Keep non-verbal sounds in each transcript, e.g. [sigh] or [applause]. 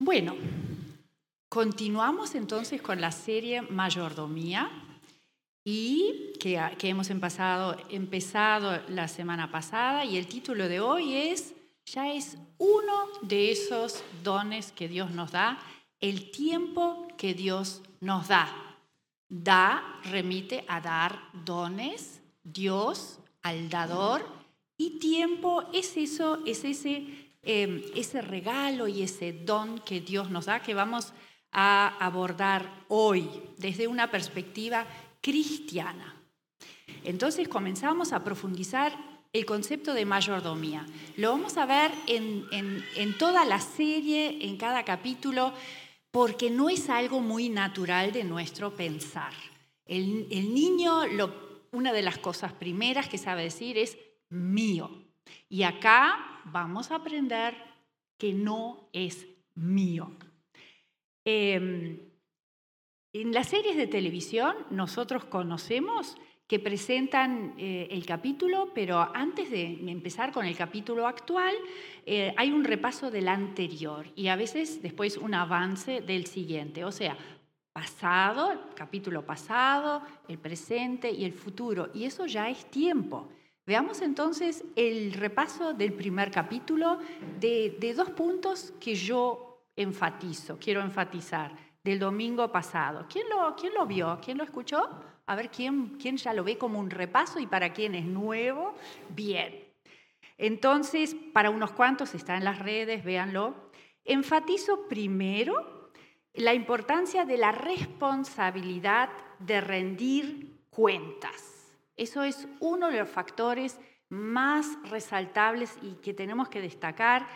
Bueno, continuamos entonces con la serie Mayordomía y que, que hemos empezado, empezado la semana pasada y el título de hoy es, ya es uno de esos dones que Dios nos da, el tiempo que Dios nos da. Da remite a dar dones, Dios al dador y tiempo es eso, es ese Em, ese regalo y ese don que Dios nos da que vamos a abordar hoy desde una perspectiva cristiana. Entonces comenzamos a profundizar el concepto de mayordomía. Lo vamos a ver en, toda la serie, en cada capítulo, porque no es algo muy natural de nuestro pensar. El, el niño, lo, una de las cosas primeras que sabe decir es mío. Y acá vamos a aprender que no es mío. Em, en las series de televisión nosotros conocemos que presentan eh, el capítulo, pero antes de empezar con el capítulo actual, eh, hay un repaso del anterior y a veces después un avance del siguiente. O sea, pasado, capítulo pasado, el presente y el futuro. Y eso ya es tiempo. Veamos entonces el repaso del primer capítulo de, dos puntos que yo enfatizo, quiero enfatizar, del domingo pasado. ¿Quién lo, quién lo vio? ¿Quién lo escuchó? A ver, ¿quién, ¿quién ya lo ve como un repaso y para quién es nuevo? Bien. Entonces, para unos cuantos está en las redes, véanlo. Enfatizo primero la importancia de la responsabilidad de rendir cuentas. Eso es uno de los factores más resaltables y que tenemos que destacar,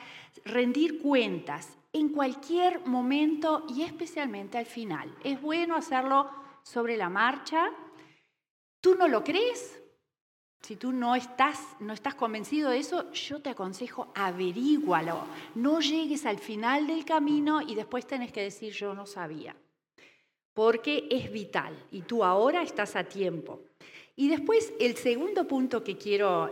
rendir cuentas en cualquier momento y especialmente al final. Es bueno hacerlo sobre la marcha. ¿Tú no lo crees? Si tú no estás, no estás convencido de eso, yo te aconsejo averígualo. No llegues al final del camino y después tenés que decir yo no sabía. Porque es vital y tú ahora estás a tiempo. Y después el segundo punto que quiero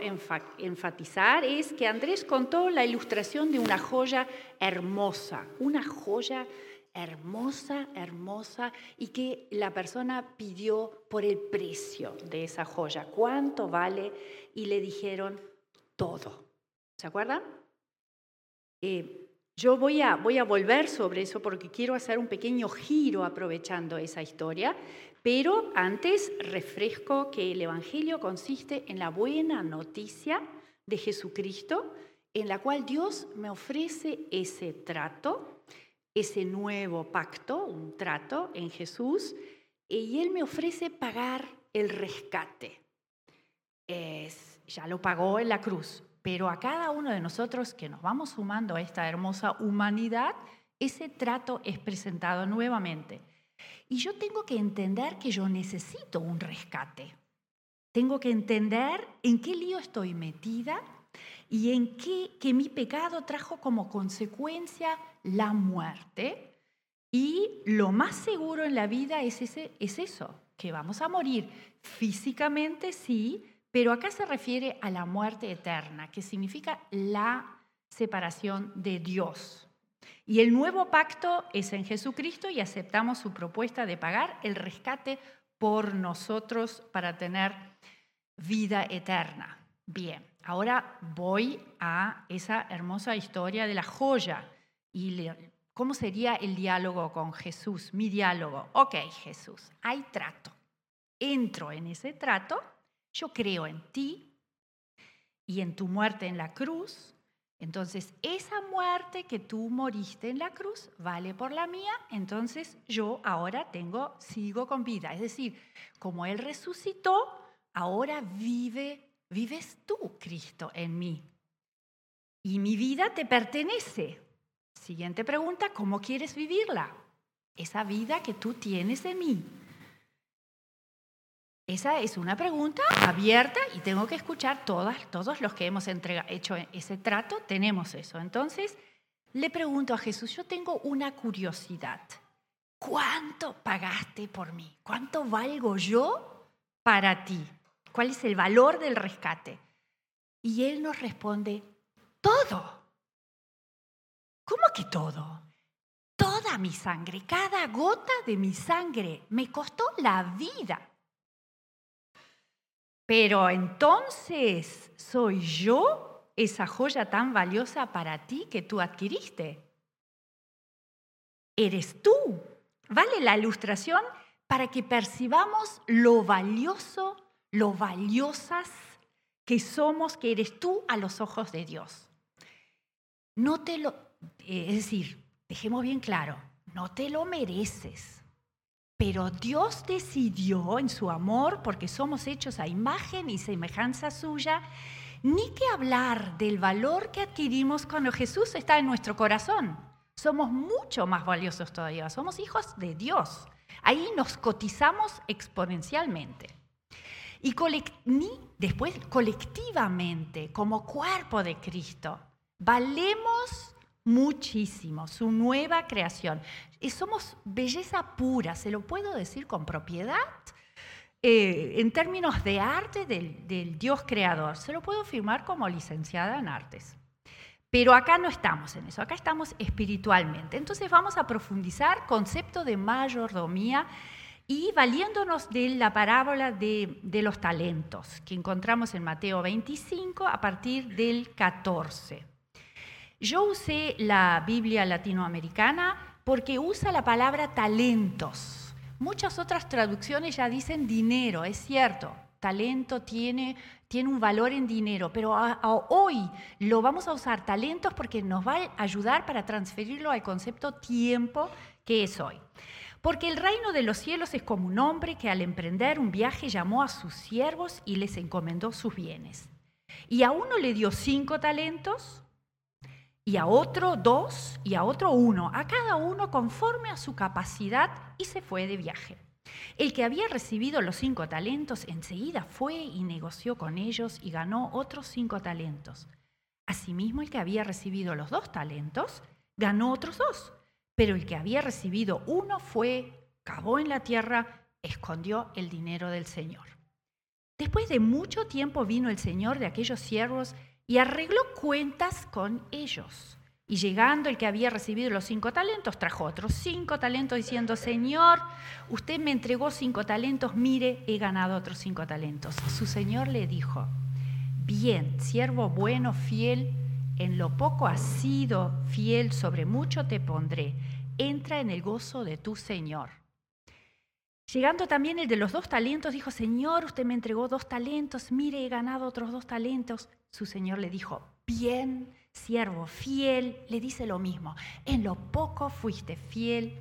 enfatizar es que Andrés contó la ilustración de una joya hermosa, una joya hermosa, hermosa, y que la persona pidió por el precio de esa joya. ¿Cuánto vale? Y le dijeron todo. ¿Se acuerdan? Eh, yo voy a, voy a volver sobre eso porque quiero hacer un pequeño giro aprovechando esa historia, pero antes refresco que el Evangelio consiste en la buena noticia de Jesucristo, en la cual Dios me ofrece ese trato, ese nuevo pacto, un trato en Jesús, y Él me ofrece pagar el rescate. ya lo pagó en la cruz, pero a cada uno de nosotros que nos vamos sumando a esta hermosa humanidad, ese trato es presentado nuevamente. Y yo tengo que entender que yo necesito un rescate. Tengo que entender en qué lío estoy metida y en qué que mi pecado trajo como consecuencia la muerte. Y lo más seguro en la vida es, ese, es eso, que vamos a morir físicamente, sí, pero acá se refiere a la muerte eterna, que significa la separación de Dios. Y el nuevo pacto es en Jesucristo y aceptamos su propuesta de pagar el rescate por nosotros para tener vida eterna. Bien, ahora voy a esa hermosa historia de la joya y cómo sería el diálogo con Jesús, mi diálogo. Ok, Jesús, hay trato. Entro en ese trato, yo creo en ti y en tu muerte en la cruz, entonces, esa muerte que tú moriste en la cruz vale por la mía, entonces yo ahora tengo, sigo con vida. Es decir, como Él resucitó, ahora vive, vives tú, Cristo, en mí. Y mi vida te pertenece. Siguiente pregunta, ¿cómo quieres vivirla? Esa vida que tú tienes en mí. Esa es una pregunta abierta y tengo que escuchar todas, todos los que hemos hecho ese trato, tenemos eso. Entonces, le pregunto a Jesús, yo tengo una curiosidad. ¿Cuánto pagaste por mí? ¿Cuánto valgo yo para ti? ¿Cuál es el valor del rescate? Y él nos responde, todo. ¿Cómo que todo? toda mi sangre, cada gota de mi sangre. Me costó la vida. Pero entonces, ¿soy yo esa joya tan valiosa para ti que tú adquiriste? Eres tú. ¿Vale la ilustración? Para que percibamos lo valioso, lo valiosas que somos, que eres tú a los ojos de Dios. No te lo, eh, es decir, dejemos bien claro, no te lo mereces. Pero Dios decidió en su amor, porque somos hechos a imagen y semejanza suya, ni que hablar del valor que adquirimos cuando Jesús está en nuestro corazón. Somos mucho más valiosos todavía, somos hijos de Dios. Ahí nos cotizamos exponencialmente. Y ni después colectivamente, como cuerpo de Cristo, valemos muchísimo, su nueva creación. Y somos belleza pura, se lo puedo decir con propiedad. Eh, en términos de arte del, Dios creador, se lo puedo firmar como licenciada en artes. Pero acá no estamos en eso, acá estamos espiritualmente. Entonces vamos a profundizar concepto de mayordomía y valiéndonos de la parábola de, los talentos que encontramos en Mateo 25 a partir del 14. Yo usé la Biblia latinoamericana porque usa la palabra talentos. Muchas otras traducciones ya dicen dinero, es cierto, talento tiene, tiene un valor en dinero, pero hoy lo vamos a usar talentos porque nos va a ayudar para transferirlo al concepto tiempo que es hoy. Porque el reino de los cielos es como un hombre que al emprender un viaje llamó a sus siervos y les encomendó sus bienes. Y a uno le dio cinco talentos, y a otro dos, y a otro uno, a cada uno conforme a su capacidad, y se fue de viaje. El que había recibido los cinco talentos enseguida fue y negoció con ellos y ganó otros cinco talentos. Asimismo, el que había recibido los dos talentos ganó otros dos. Pero el que había recibido uno fue, cavó en la tierra, escondió el dinero del Señor. Después de mucho tiempo vino el Señor de aquellos siervos y arregló cuentas con ellos. Y llegando el que había recibido los cinco talentos, trajo otros cinco talentos diciendo, Señor, usted me entregó cinco talentos, mire, he ganado otros cinco talentos. Su Señor le dijo, bien, siervo bueno, fiel en lo poco has sido fiel, sobre mucho te pondré. Entra en el gozo de tu Señor. Llegando también el de los dos talentos, dijo, Señor, usted me entregó dos talentos, mire, he ganado otros dos talentos. Su Señor le dijo, bien, siervo, fiel, le dice lo mismo, en lo poco fuiste fiel,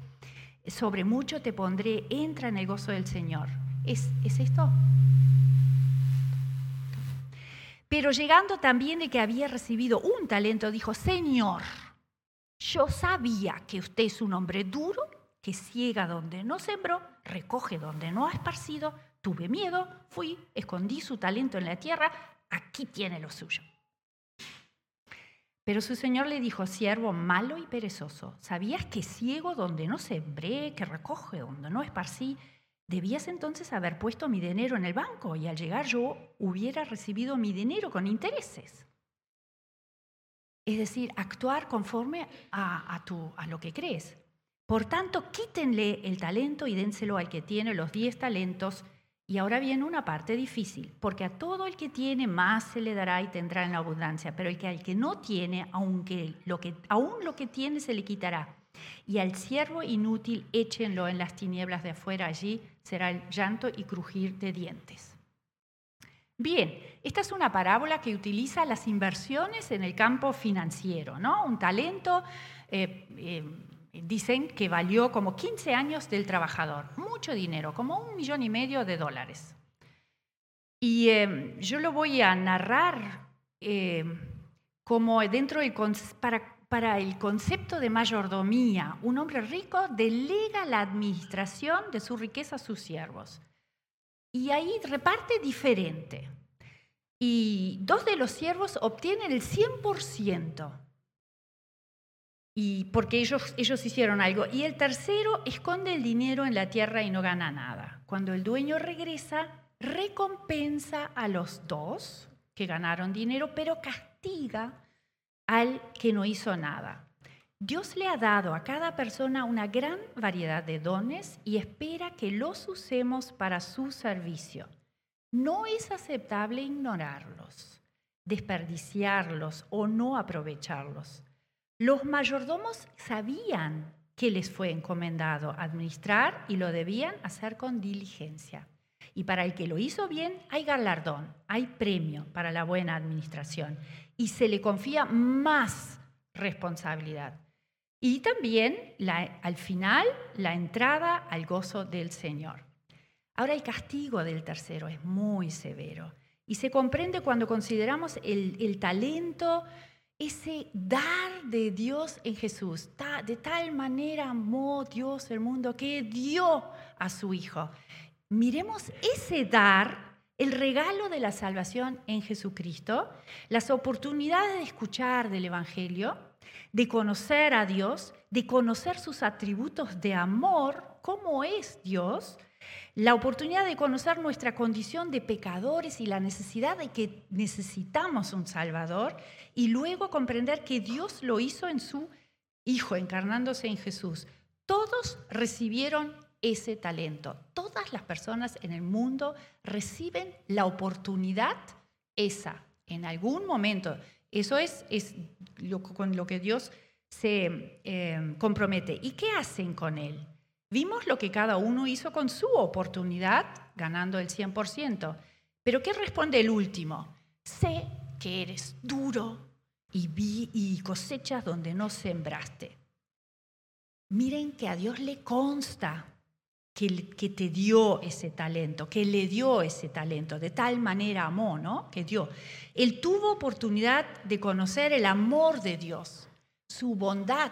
sobre mucho te pondré, entra en el gozo del Señor. ¿Es, ¿es esto? Pero llegando también de que había recibido un talento, dijo, Señor, yo sabía que usted es un hombre duro, que ciega donde no sembró, recoge donde no ha esparcido, tuve miedo, fui, escondí su talento en la tierra, aquí tiene lo suyo. Pero su señor le dijo, siervo malo y perezoso, ¿sabías que ciego donde no sembré, que recoge donde no esparcí? Debías entonces haber puesto mi dinero en el banco y al llegar yo hubiera recibido mi dinero con intereses. Es decir, actuar conforme a, a, lo que crees. Por tanto, quítenle el talento y dénselo al que tiene los diez talentos. Y ahora viene una parte difícil, porque a todo el que tiene más se le dará y tendrá en abundancia, pero el que al que no tiene, aunque lo que, aún lo que tiene se le quitará. Y al siervo inútil échenlo en las tinieblas de afuera, allí será el llanto y crujir de dientes. Bien, esta es una parábola que utiliza las inversiones en el campo financiero, ¿no? Un talento, eh, eh, dicen que valió como 15 años del trabajador, mucho dinero, como un millón y medio de dólares. Y eh, yo lo voy a narrar como dentro del, para para el concepto de mayordomía, un hombre rico delega la administración de su riqueza a sus siervos. Y ahí reparte diferente. Y dos de los siervos obtienen el 100%. Y porque ellos, ellos hicieron algo. Y el tercero esconde el dinero en la tierra y no gana nada. Cuando el dueño regresa, recompensa a los dos que ganaron dinero, pero castiga al que no hizo nada. Dios le ha dado a cada persona una gran variedad de dones y espera que los usemos para su servicio. No es aceptable ignorarlos, desperdiciarlos o no aprovecharlos. Los mayordomos sabían que les fue encomendado administrar y lo debían hacer con diligencia. Y para el que lo hizo bien hay galardón, hay premio para la buena administración y se le confía más responsabilidad. Y también al final la entrada al gozo del Señor. Ahora el castigo del tercero es muy severo y se comprende cuando consideramos el, talento, ese dar de Dios en Jesús. De tal manera amó Dios el mundo que dio a su Hijo. Miremos ese dar, el regalo de la salvación en Jesucristo, las oportunidades de escuchar del Evangelio, de conocer a Dios, de conocer sus atributos de amor, cómo es Dios, la oportunidad de conocer nuestra condición de pecadores y la necesidad de que necesitamos un Salvador y luego comprender que Dios lo hizo en su Hijo, encarnándose en Jesús. Todos recibieron ese talento. Todas las personas en el mundo reciben la oportunidad esa en algún momento. Eso es, con lo que Dios se eh, compromete. ¿Y qué hacen con él? Vimos lo que cada uno hizo con su oportunidad, ganando el 100%. Pero ¿qué responde el último? Sé que eres duro y, vi, y cosechas donde no sembraste. Miren que a Dios le consta que, que, te dio ese talento, que le dio ese talento, de tal manera amó, ¿no? Que dio. Él tuvo oportunidad de conocer el amor de Dios, su bondad,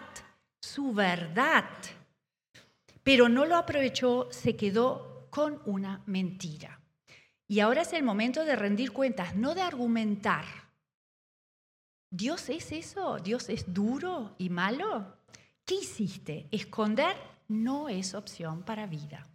su verdad pero no lo aprovechó, se quedó con una mentira. Y ahora es el momento de rendir cuentas, no de argumentar. ¿Dios es eso? ¿Dios es duro y malo? ¿Qué hiciste? Esconder no es opción para vida.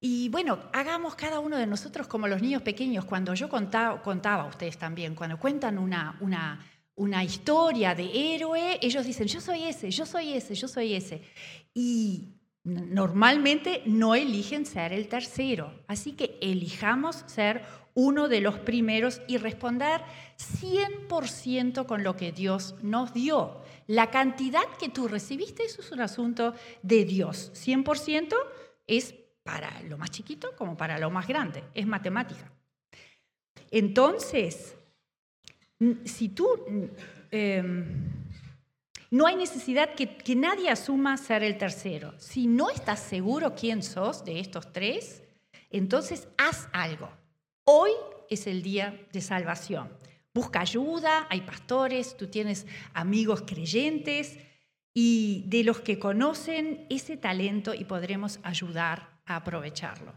Y bueno, hagamos cada uno de nosotros como los niños pequeños. Cuando yo contaba, contaba a ustedes también, cuando cuentan una, una, una historia de héroe, ellos dicen, yo soy ese, yo soy ese, yo soy ese. Y Normalmente no eligen ser el tercero, así que elijamos ser uno de los primeros y responder 100% con lo que Dios nos dio. La cantidad que tú recibiste, eso es un asunto de Dios. 100% es para lo más chiquito como para lo más grande, es matemática. Entonces, si tú... Em, no hay necesidad que, nadie asuma ser el tercero. Si no estás seguro quién sos de estos tres, entonces haz algo. Hoy es el día de salvación. Busca ayuda, hay pastores, tú tienes amigos creyentes y de los que conocen ese talento y podremos ayudar a aprovecharlo.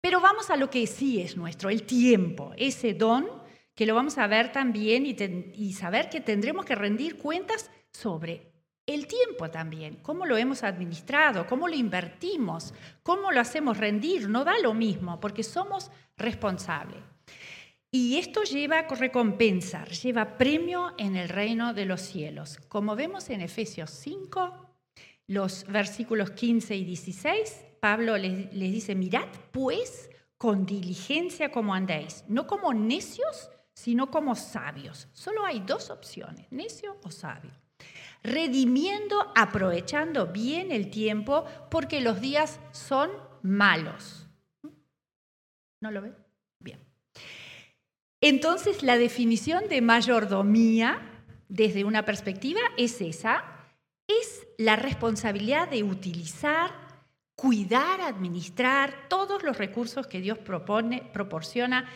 Pero vamos a lo que sí es nuestro, el tiempo, ese don que lo vamos a ver también y, y saber que tendremos que rendir cuentas sobre el tiempo también, cómo lo hemos administrado, cómo lo invertimos, cómo lo hacemos rendir, no da lo mismo, porque somos responsables. Y esto lleva recompensa, lleva premio en el reino de los cielos. Como vemos en Efesios 5, los versículos 15 y 16, Pablo les, les dice, mirad pues con diligencia como andéis, no como necios, sino como sabios. Solo hay dos opciones, necio o sabio redimiendo, aprovechando bien el tiempo, porque los días son malos. ¿No lo ven? Bien. Entonces, la definición de mayordomía, desde una perspectiva, es esa, es la responsabilidad de utilizar, cuidar, administrar todos los recursos que Dios propone, proporciona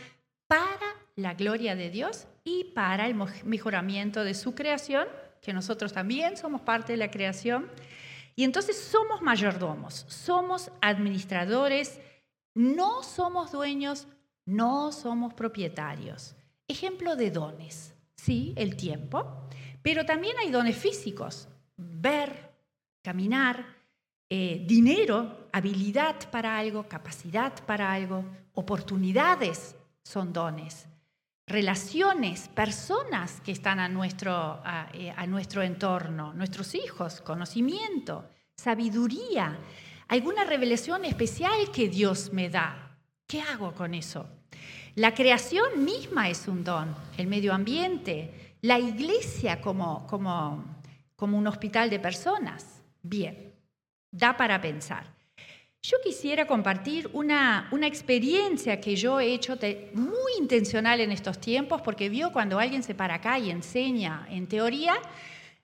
para la gloria de Dios y para el mejoramiento de su creación que nosotros también somos parte de la creación. Y entonces somos mayordomos, somos administradores, no somos dueños, no somos propietarios. Ejemplo de dones, sí, el tiempo, pero también hay dones físicos, ver, caminar, eh, dinero, habilidad para algo, capacidad para algo, oportunidades son dones. Relaciones, personas que están a nuestro, eh, a nuestro entorno, nuestros hijos, conocimiento, sabiduría, alguna revelación especial que Dios me da. ¿Qué hago con eso? La creación misma es un don, el medio ambiente, la iglesia como, como, como un hospital de personas. Bien, da para pensar. Yo quisiera compartir una, una experiencia que yo he hecho muy intencional en estos tiempos, porque vio cuando alguien se para acá y enseña en teoría,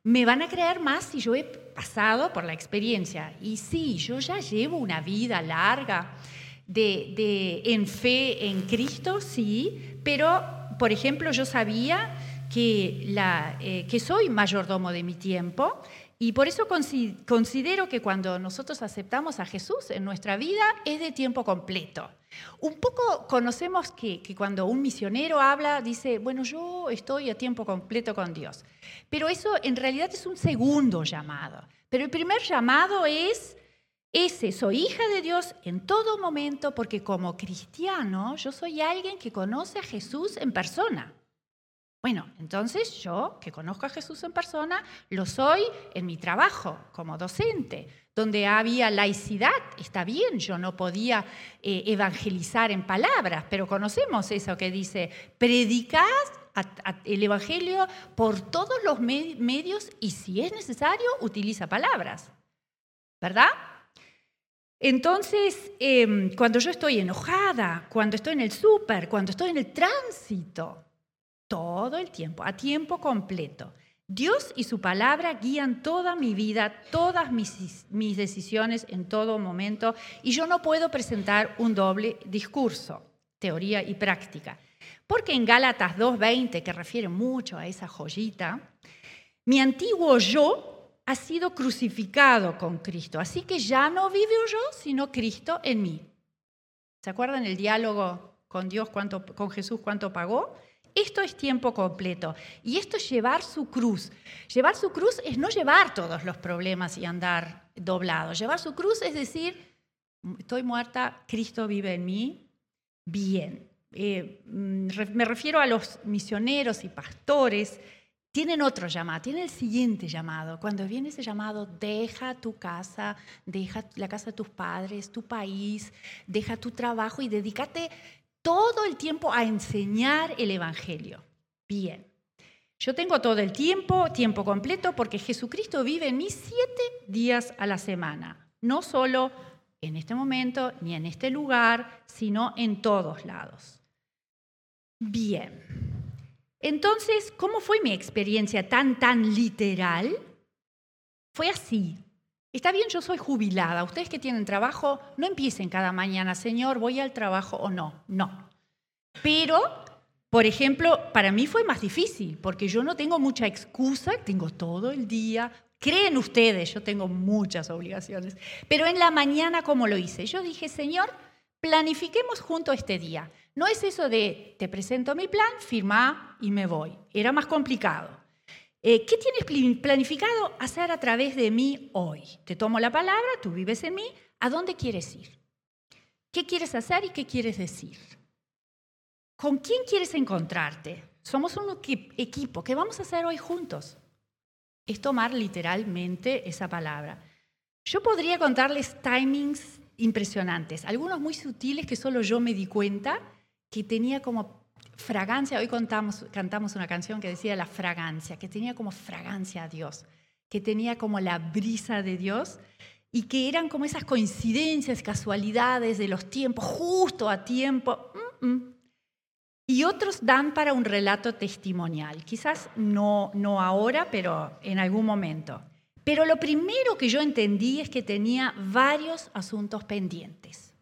me van a creer más si yo he pasado por la experiencia. Y sí, yo ya llevo una vida larga de, en fe en Cristo, sí, pero, por ejemplo, yo sabía que, la, eh, que soy mayordomo de mi tiempo y por eso considero que cuando nosotros aceptamos a Jesús en nuestra vida es de tiempo completo. Un poco conocemos que, que, cuando un misionero habla, dice, bueno, yo estoy a tiempo completo con Dios. Pero eso en realidad es un segundo llamado. Pero el primer llamado es ese, soy hija de Dios en todo momento porque como cristiano yo soy alguien que conoce a Jesús en persona. Bueno, entonces yo, que conozco a Jesús en persona, lo soy en mi trabajo como docente, donde había laicidad, está bien, yo no podía eh, evangelizar en palabras, pero conocemos eso que dice, predicad el Evangelio por todos los medios y si es necesario, utiliza palabras, ¿verdad? Entonces, em, cuando yo estoy enojada, cuando estoy en el súper, cuando estoy en el tránsito, todo el tiempo, a tiempo completo. Dios y su palabra guían toda mi vida, todas mis, decisiones en todo momento y yo no puedo presentar un doble discurso, teoría y práctica. Porque en Gálatas 2.20, que refiere mucho a esa joyita, mi antiguo yo ha sido crucificado con Cristo, así que ya no vivo yo, sino Cristo en mí. ¿Se acuerdan el diálogo con Dios, cuánto, con Jesús, cuánto pagó? Esto es tiempo completo. Y esto es llevar su cruz. Llevar su cruz es no llevar todos los problemas y andar doblado. Llevar su cruz es decir, estoy muerta, Cristo vive en mí. Bien. Eh, mm, me refiero a los misioneros y pastores. Tienen otro llamado, tienen el siguiente llamado. Cuando viene ese llamado, deja tu casa, deja la casa de tus padres, tu país, deja tu trabajo y dedícate todo el tiempo a enseñar el Evangelio. Bien, yo tengo todo el tiempo, tiempo completo, porque Jesucristo vive en mí siete días a la semana, no solo en este momento ni en este lugar, sino en todos lados. Bien, entonces, ¿cómo fue mi experiencia tan, tan literal? Fue así. Está bien, yo soy jubilada. Ustedes que tienen trabajo, no empiecen cada mañana, Señor, voy al trabajo o no. No. Pero, por ejemplo, para mí fue más difícil, porque yo no tengo mucha excusa, tengo todo el día. Creen ustedes, yo tengo muchas obligaciones. Pero en la mañana, ¿cómo lo hice? Yo dije, Señor, planifiquemos junto este día. No es eso de, te presento mi plan, firma y me voy. Era más complicado. Eh, ¿Qué tienes planificado hacer a través de mí hoy? Te tomo la palabra, tú vives en mí, ¿a dónde quieres ir? ¿Qué quieres hacer y qué quieres decir? ¿Con quién quieres encontrarte? Somos un equipo. ¿Qué vamos a hacer hoy juntos? Es tomar literalmente esa palabra. Yo podría contarles timings impresionantes, algunos muy sutiles que solo yo me di cuenta que tenía como fragancia, hoy contamos, cantamos una canción que decía la fragancia, que tenía como fragancia a Dios, que tenía como la brisa de Dios y que eran como esas coincidencias, casualidades de los tiempos, justo a tiempo. Y otros dan para un relato testimonial, quizás no, no ahora, pero en algún momento. Pero lo primero que yo entendí es que tenía varios asuntos pendientes.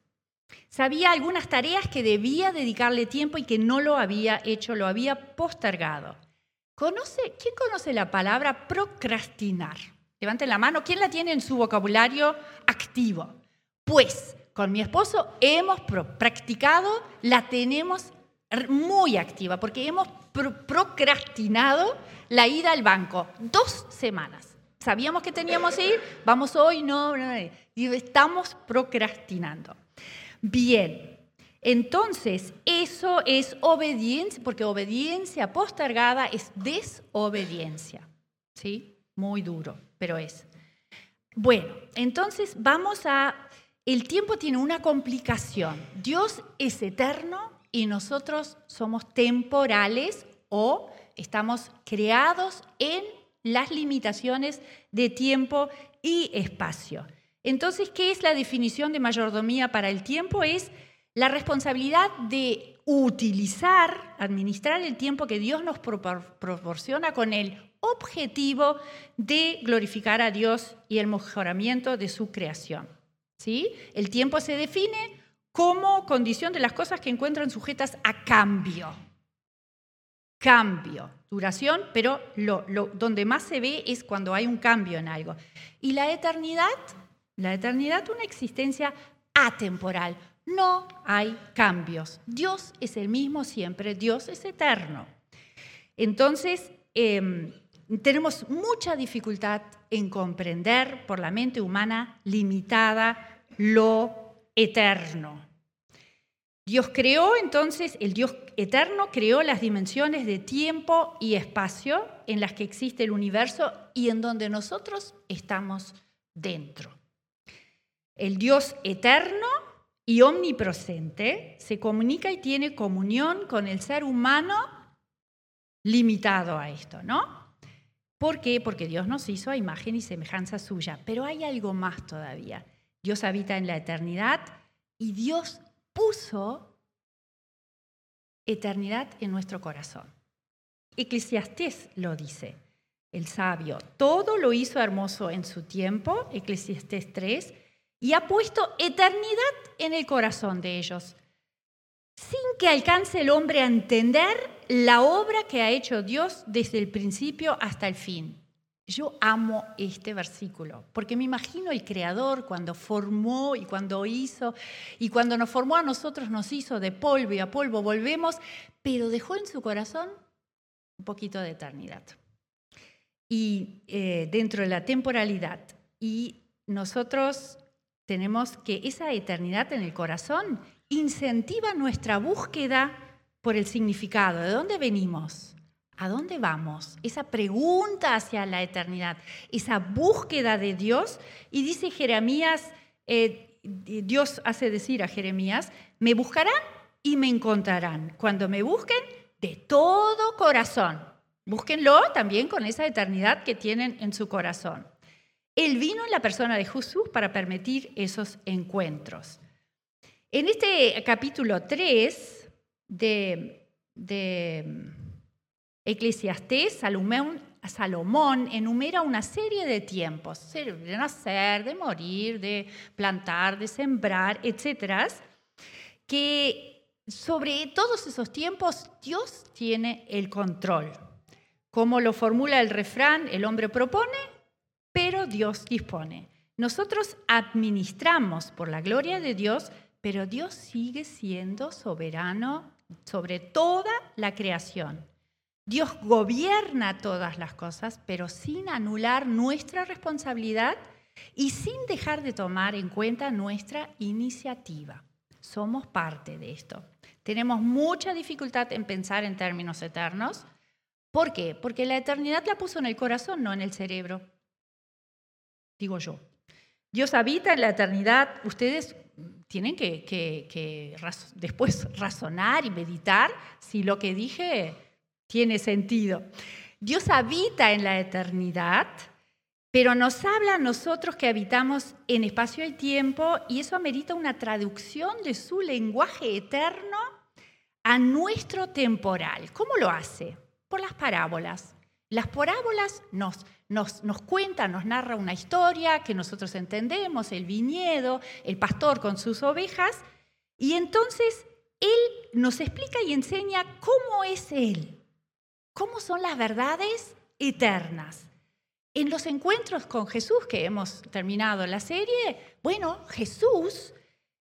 Sabía algunas tareas que debía dedicarle tiempo y que no lo había hecho, lo había postergado. ¿Conoce, ¿Quién conoce la palabra procrastinar? Levanten la mano. ¿Quién la tiene en su vocabulario activo? Pues con mi esposo hemos practicado, la tenemos muy activa, porque hemos procrastinado la ida al banco dos semanas. Sabíamos que teníamos que ir, vamos hoy, no, no, no y estamos procrastinando. Bien, Entonces, eso es obediencia, porque obediencia postergada es desobediencia. ¿Sí? Muy duro, pero es. Bueno, entonces vamos a... El tiempo tiene una complicación. Dios es eterno y nosotros somos temporales o estamos creados en las limitaciones de tiempo y espacio. Entonces, ¿qué es la definición de mayordomía para el tiempo? Es la responsabilidad de utilizar, administrar el tiempo que Dios nos proporciona con el objetivo de glorificar a Dios y el mejoramiento de su creación. ¿Sí? El tiempo se define como condición de las cosas que encuentran sujetas a cambio. Cambio, duración, pero lo, donde más se ve es cuando hay un cambio en algo. Y la eternidad, la eternidad, una existencia atemporal. No hay cambios. Dios es el mismo siempre, Dios es eterno. Entonces, em, tenemos mucha dificultad en comprender por la mente humana limitada lo eterno. Dios creó entonces, el Dios eterno creó las dimensiones de tiempo y espacio en las que existe el universo y en donde nosotros estamos dentro. El Dios eterno y omnipresente se comunica y tiene comunión con el ser humano limitado a esto, ¿no? ¿Por qué? Porque Dios nos hizo a imagen y semejanza suya. Pero hay algo más todavía. Dios habita en la eternidad y Dios puso eternidad en nuestro corazón. Eclesiastés lo dice, el sabio. Todo lo hizo hermoso en su tiempo, Eclesiastés 3, y ha puesto eternidad en el corazón de ellos, sin que alcance el hombre a entender la obra que ha hecho Dios desde el principio hasta el fin. Yo amo este versículo, porque me imagino el Creador cuando formó y cuando hizo, y cuando nos formó a nosotros nos hizo de polvo y a polvo volvemos, pero dejó en su corazón un poquito de eternidad. Y eh, dentro de la temporalidad. Y nosotros tenemos que esa eternidad en el corazón incentiva nuestra búsqueda por el significado. ¿De dónde venimos? ¿A dónde vamos? Esa pregunta hacia la eternidad, esa búsqueda de Dios. Y dice Jeremías, eh, Dios hace decir a Jeremías, me buscarán y me encontrarán. Cuando me busquen de todo corazón. Búsquenlo también con esa eternidad que tienen en su corazón. Él vino en la persona de Jesús para permitir esos encuentros. En este capítulo 3 de, de Eclesiastés, Salomón, Salomón enumera una serie de tiempos, de nacer, de morir, de plantar, de sembrar, etcétera, que sobre todos esos tiempos Dios tiene el control. Como lo formula el refrán, el hombre propone, pero Dios dispone. Nosotros administramos por la gloria de Dios, pero Dios sigue siendo soberano sobre toda la creación. Dios gobierna todas las cosas, pero sin anular nuestra responsabilidad y sin dejar de tomar en cuenta nuestra iniciativa. Somos parte de esto. Tenemos mucha dificultad en pensar en términos eternos. ¿Por qué? Porque la eternidad la puso en el corazón, no en el cerebro. Digo yo. Dios habita en la eternidad. Ustedes tienen que, después razonar y meditar si lo que dije tiene sentido. Dios habita en la eternidad, pero nos habla a nosotros que habitamos en espacio y tiempo y eso amerita una traducción de su lenguaje eterno a nuestro temporal. ¿Cómo lo hace? Por las parábolas. Las parábolas nos, nos, nos cuentan, nos narra una historia que nosotros entendemos, el viñedo, el pastor con sus ovejas, y entonces Él nos explica y enseña cómo es Él. ¿Cómo son las verdades eternas? En los encuentros con Jesús que hemos terminado la serie, bueno, Jesús,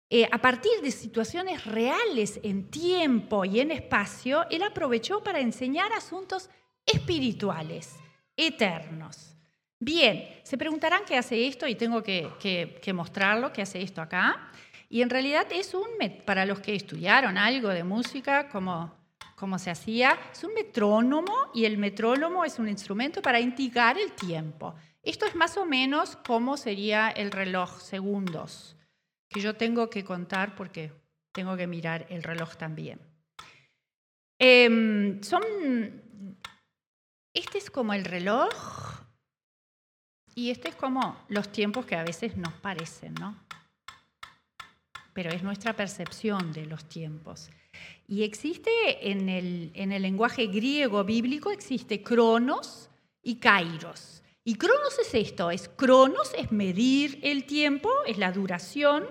eh, a partir de situaciones reales en tiempo y en espacio, él aprovechó para enseñar asuntos espirituales, eternos. Bien, se preguntarán qué hace esto y tengo que, mostrarlo, qué hace esto acá. Y en realidad es un, para los que estudiaron algo de música, como, como se hacía, es un metrónomo y el metrónomo es un instrumento para indicar el tiempo. Esto es más o menos como sería el reloj, segundos, que yo tengo que contar porque tengo que mirar el reloj también. Em, son, este es como el reloj y este es como los tiempos que a veces nos parecen, ¿no? pero es nuestra percepción de los tiempos. Y existe en el, en el lenguaje griego bíblico, existe cronos y kairos. Y cronos es esto, es cronos es medir el tiempo, es la duración,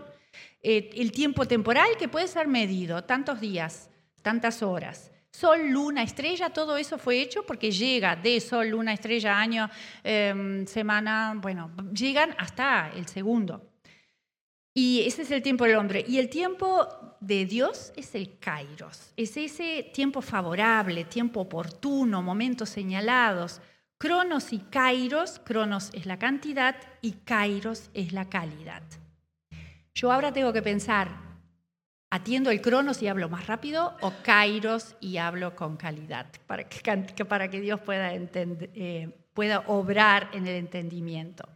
eh, el tiempo temporal que puede ser medido, tantos días, tantas horas. Sol, luna, estrella, todo eso fue hecho porque llega de sol, luna, estrella, año, em, semana, bueno, llegan hasta el segundo. Y ese es el tiempo del hombre. Y el tiempo de Dios es el kairos. Es ese tiempo favorable, tiempo oportuno, momentos señalados. Cronos y kairos, cronos es la cantidad y kairos es la calidad. Yo ahora tengo que pensar, ¿atiendo el cronos y hablo más rápido o kairos y hablo con calidad? Para que, para que Dios pueda, eh, pueda obrar en el entendimiento.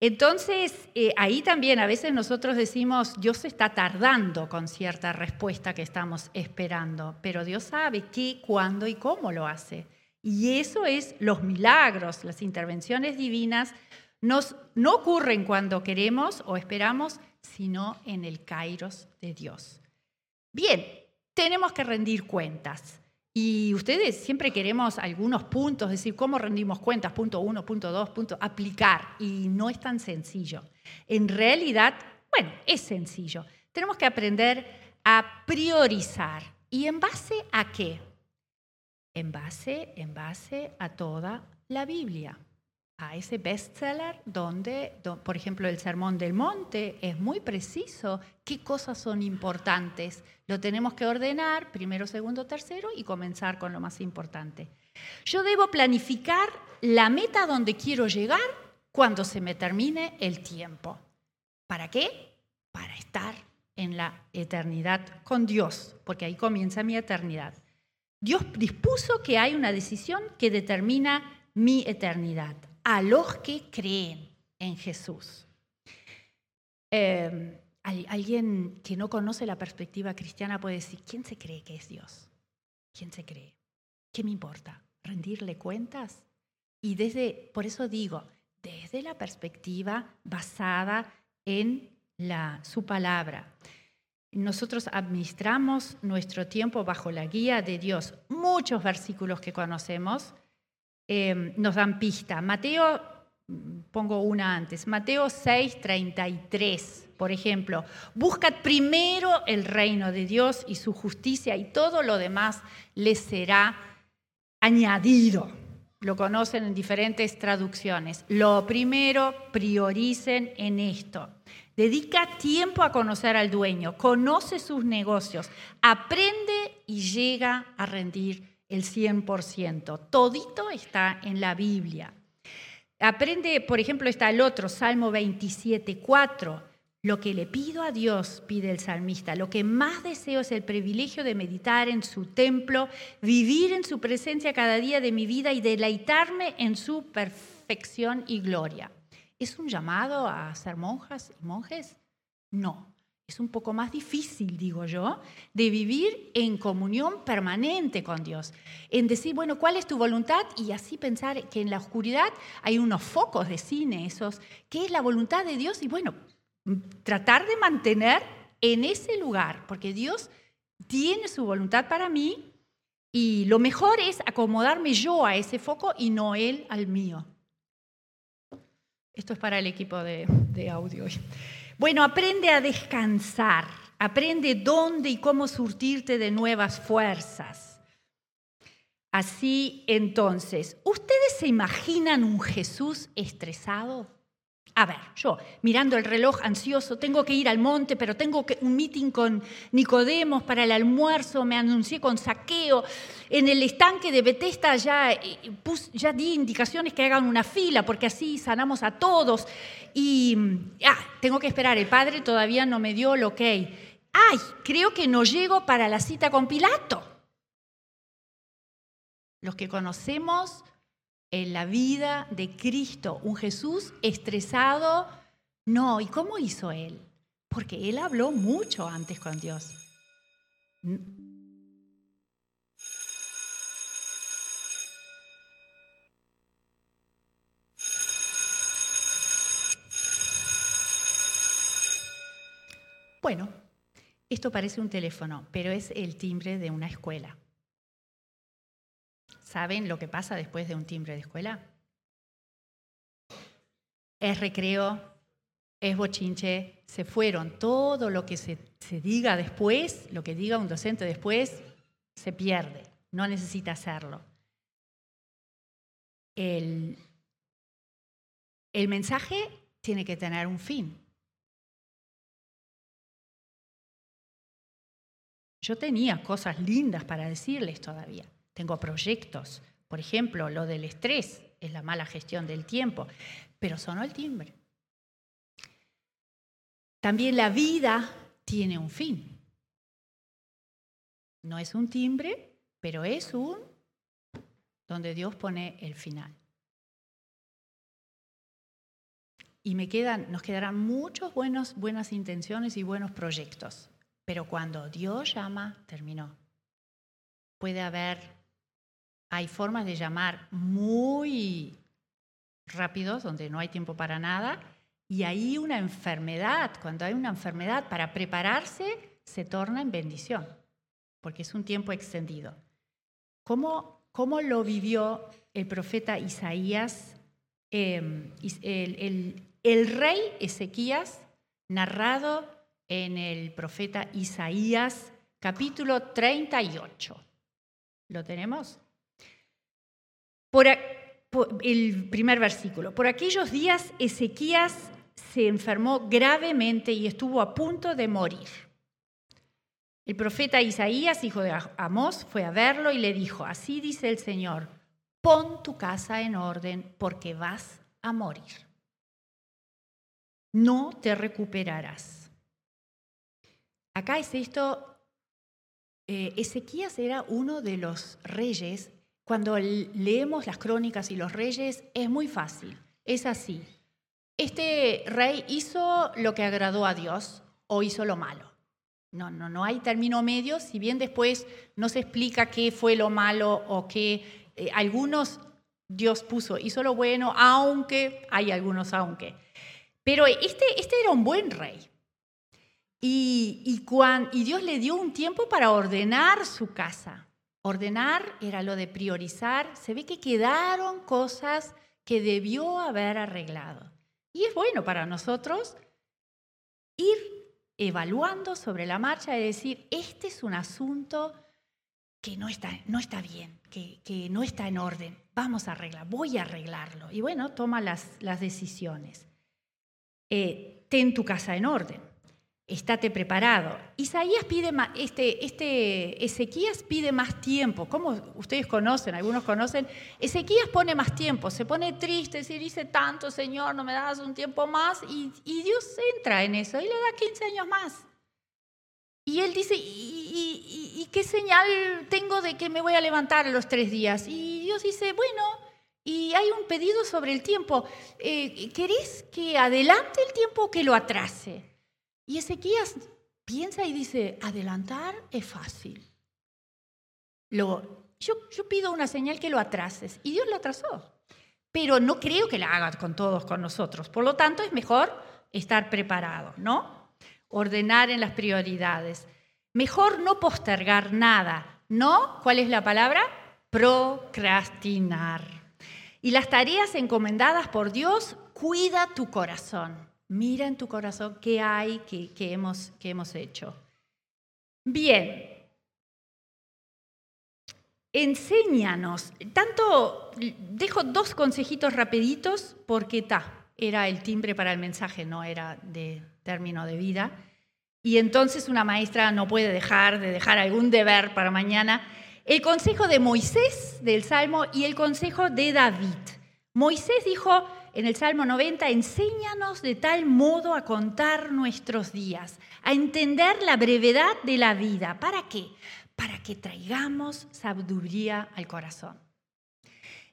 Entonces, eh, ahí también a veces nosotros decimos, Dios está tardando con cierta respuesta que estamos esperando, pero Dios sabe qué, cuándo y cómo lo hace. Y eso es los milagros, las intervenciones divinas, nos, no ocurren cuando queremos o esperamos, sino en el kairos de Dios. Bien, tenemos que rendir cuentas. Y ustedes siempre queremos algunos puntos, decir, ¿cómo rendimos cuentas? Punto uno, punto dos, punto, aplicar. Y no es tan sencillo. En realidad, bueno, es sencillo. Tenemos que aprender a priorizar. ¿Y en base a qué? En base, en base a toda la Biblia a ese bestseller donde, por ejemplo, el Sermón del Monte es muy preciso qué cosas son importantes. Lo tenemos que ordenar, primero, segundo, tercero, y comenzar con lo más importante. Yo debo planificar la meta donde quiero llegar cuando se me termine el tiempo. ¿Para qué? Para estar en la eternidad con Dios, porque ahí comienza mi eternidad. Dios dispuso que hay una decisión que determina mi eternidad a los que creen en Jesús. Em, alguien que no conoce la perspectiva cristiana puede decir, ¿quién se cree que es Dios? ¿Quién se cree? ¿Qué me importa? ¿Rendirle cuentas? Y desde, por eso digo, desde la perspectiva basada en la, su palabra. Nosotros administramos nuestro tiempo bajo la guía de Dios. Muchos versículos que conocemos Em, nos dan pista. Mateo, pongo una antes, Mateo 6, 33, por ejemplo, buscad primero el reino de Dios y su justicia y todo lo demás les será añadido. Lo conocen en diferentes traducciones. Lo primero, prioricen en esto. Dedica tiempo a conocer al dueño, conoce sus negocios, aprende y llega a rendir el 100%. Todito está en la Biblia. Aprende, por ejemplo, está el otro, Salmo 27, 4. Lo que le pido a Dios, pide el salmista, lo que más deseo es el privilegio de meditar en su templo, vivir en su presencia cada día de mi vida y deleitarme en su perfección y gloria. ¿Es un llamado a ser monjas y monjes? No es un poco más difícil, digo yo, de vivir en comunión permanente con Dios. En decir, bueno, ¿cuál es tu voluntad? Y así pensar que en la oscuridad hay unos focos de cine, esos, ¿qué es la voluntad de Dios? Y bueno, tratar de mantener en ese lugar, porque Dios tiene su voluntad para mí y lo mejor es acomodarme yo a ese foco y no él al mío. Esto es para el equipo de, de audio. Bueno, aprende a descansar, aprende dónde y cómo surtirte de nuevas fuerzas. Así entonces, ¿ustedes se imaginan un Jesús estresado? A ver, yo mirando el reloj ansioso, tengo que ir al monte, pero tengo un meeting con Nicodemos para el almuerzo, me anuncié con saqueo. En el estanque de Bethesda ya, eh, ya di indicaciones que hagan una fila, porque así sanamos a todos. Y ah, tengo que esperar, el padre todavía no me dio el ok. Ay, creo que no llego para la cita con Pilato. Los que conocemos en la vida de Cristo, un Jesús estresado. No, ¿y cómo hizo él? Porque él habló mucho antes con Dios. Bueno, esto parece un teléfono, pero es el timbre de una escuela. ¿Saben lo que pasa después de un timbre de escuela? Es recreo, es bochinche, se fueron. Todo lo que se, diga después, lo que diga un docente después, se pierde. No necesita hacerlo. El, mensaje tiene que tener un fin. Yo tenía cosas lindas para decirles todavía. Tengo proyectos. Por ejemplo, lo del estrés es la mala gestión del tiempo, pero sonó el timbre. También la vida tiene un fin. No es un timbre, pero es un donde Dios pone el final. Y me quedan, nos quedarán muchos buenos, buenas intenciones y buenos proyectos. Pero cuando Dios llama, terminó. Puede haber hay formas de llamar muy rápidos, donde no hay tiempo para nada, y ahí una enfermedad, cuando hay una enfermedad para prepararse, se torna en bendición, porque es un tiempo extendido. ¿Cómo, cómo lo vivió el profeta Isaías, em, el, el rey Ezequías, narrado en el profeta Isaías capítulo 38? ¿Lo tenemos? Por, el primer versículo. Por aquellos días Ezequías se enfermó gravemente y estuvo a punto de morir. El profeta Isaías, hijo de Amós, fue a verlo y le dijo, así dice el Señor, pon tu casa en orden porque vas a morir. No te recuperarás. Acá es esto, eh, Ezequías era uno de los reyes cuando leemos las crónicas y los reyes, es muy fácil, es así. Este rey hizo lo que agradó a Dios o hizo lo malo. No, no, no hay término medio, si bien después no se explica qué fue lo malo o qué eh, algunos Dios puso, hizo lo bueno, aunque hay algunos aunque. Pero este, este era un buen rey. Y, y, y Dios le dio un tiempo para ordenar su casa. Ordenar era lo de priorizar. Se ve que quedaron cosas que debió haber arreglado. Y es bueno para nosotros ir evaluando sobre la marcha y decir, este es un asunto que no está, no está bien, que, que, no está en orden. Vamos a arreglar, voy a arreglarlo. Y bueno, toma las, las decisiones. Eh, ten tu casa en orden estate preparado. Isaías pide más, este, este, Ezequías pide más tiempo. Como ustedes conocen, algunos conocen, Ezequías pone más tiempo, se pone triste, si dice tanto, Señor, no me das un tiempo más, y, Dios entra en eso y le da 15 años más. Y él dice, ¿y, qué señal tengo de que me voy a levantar los tres días? Y Dios dice, bueno, y hay un pedido sobre el tiempo. Eh, ¿Querés que adelante el tiempo o que lo atrase? Y Ezequías piensa y dice, adelantar es fácil. Lo, yo, yo pido una señal que lo atrases. Y Dios lo atrasó. Pero no creo que la haga con todos, con nosotros. Por lo tanto, es mejor estar preparado, ¿no? Ordenar en las prioridades. Mejor no postergar nada, ¿no? ¿Cuál es la palabra? Procrastinar. Y las tareas encomendadas por Dios, cuida tu corazón. Mira en tu corazón qué hay que, hemos, que hemos hecho. Bien, enséñanos. Tanto, dejo dos consejitos rapiditos porque está. era el timbre para el mensaje, no era de término de vida. Y entonces una maestra no puede dejar de dejar algún deber para mañana. El consejo de Moisés del Salmo y el consejo de David. Moisés dijo en el Salmo 90, enséñanos de tal modo a contar nuestros días, a entender la brevedad de la vida. ¿Para qué? Para que traigamos sabiduría al corazón.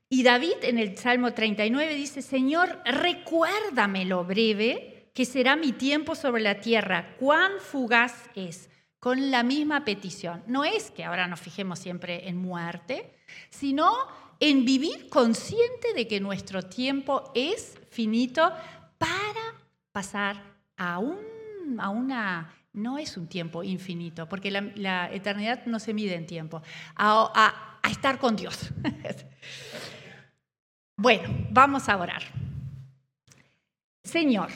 Y David en el Salmo 39 dice, Señor, recuérdame lo breve, que será mi tiempo sobre la tierra, cuán fugaz es, con la misma petición. No es que ahora nos fijemos siempre en muerte, sino en vivir consciente de que nuestro tiempo es finito para pasar a, un, a una... No es un tiempo infinito, porque la, eternidad no se mide en tiempo, a, a estar con Dios. [laughs] Bueno, vamos a orar. Señor,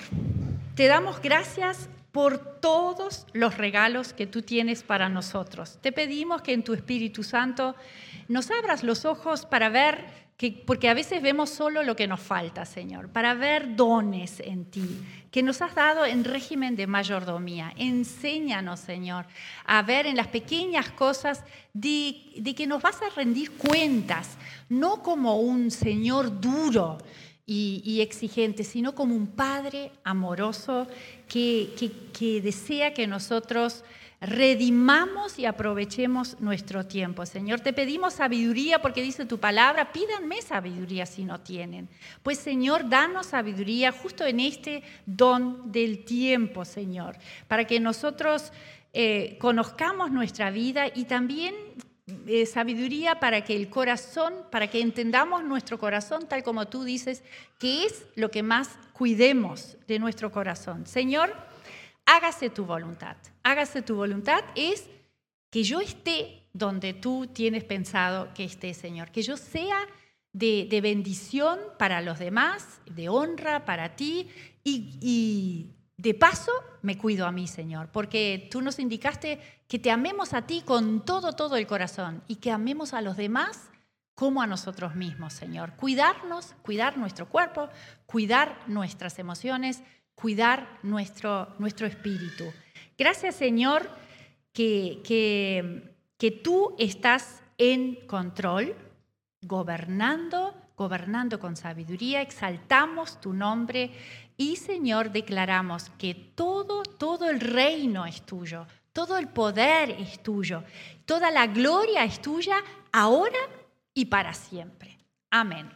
te damos gracias por todos los regalos que tú tienes para nosotros. Te pedimos que en tu Espíritu Santo nos abras los ojos para ver porque a veces vemos solo lo que nos falta, Señor, para ver dones en ti, que nos has dado en régimen de mayordomía. Enséñanos, Señor, a ver en las pequeñas cosas de, que nos vas a rendir cuentas, no como un Señor duro, y, exigente, sino como un Padre amoroso que, que, desea que nosotros redimamos y aprovechemos nuestro tiempo. Señor, te pedimos sabiduría porque dice tu palabra, pídanme sabiduría si no tienen. Pues Señor, danos sabiduría justo en este don del tiempo, Señor, para que nosotros eh, conozcamos nuestra vida y también eh, sabiduría para que el corazón, para que entendamos nuestro corazón tal como tú dices, que es lo que más cuidemos de nuestro corazón. Señor, hágase tu voluntad. Hágase tu voluntad es que yo esté donde tú tienes pensado que esté, Señor. Que yo sea de, bendición para los demás, de honra para ti y, y de paso me cuido a mí, Señor, porque tú nos indicaste que te amemos a ti con todo, todo el corazón y que amemos a los demás como a nosotros mismos, Señor. Cuidarnos, cuidar nuestro cuerpo, cuidar nuestras emociones, cuidar nuestro, nuestro espíritu. Gracias Señor que, que, que tú estás en control, gobernando, gobernando con sabiduría, exaltamos tu nombre y Señor declaramos que todo, todo el reino es tuyo, todo el poder es tuyo, toda la gloria es tuya ahora y para siempre. Amén.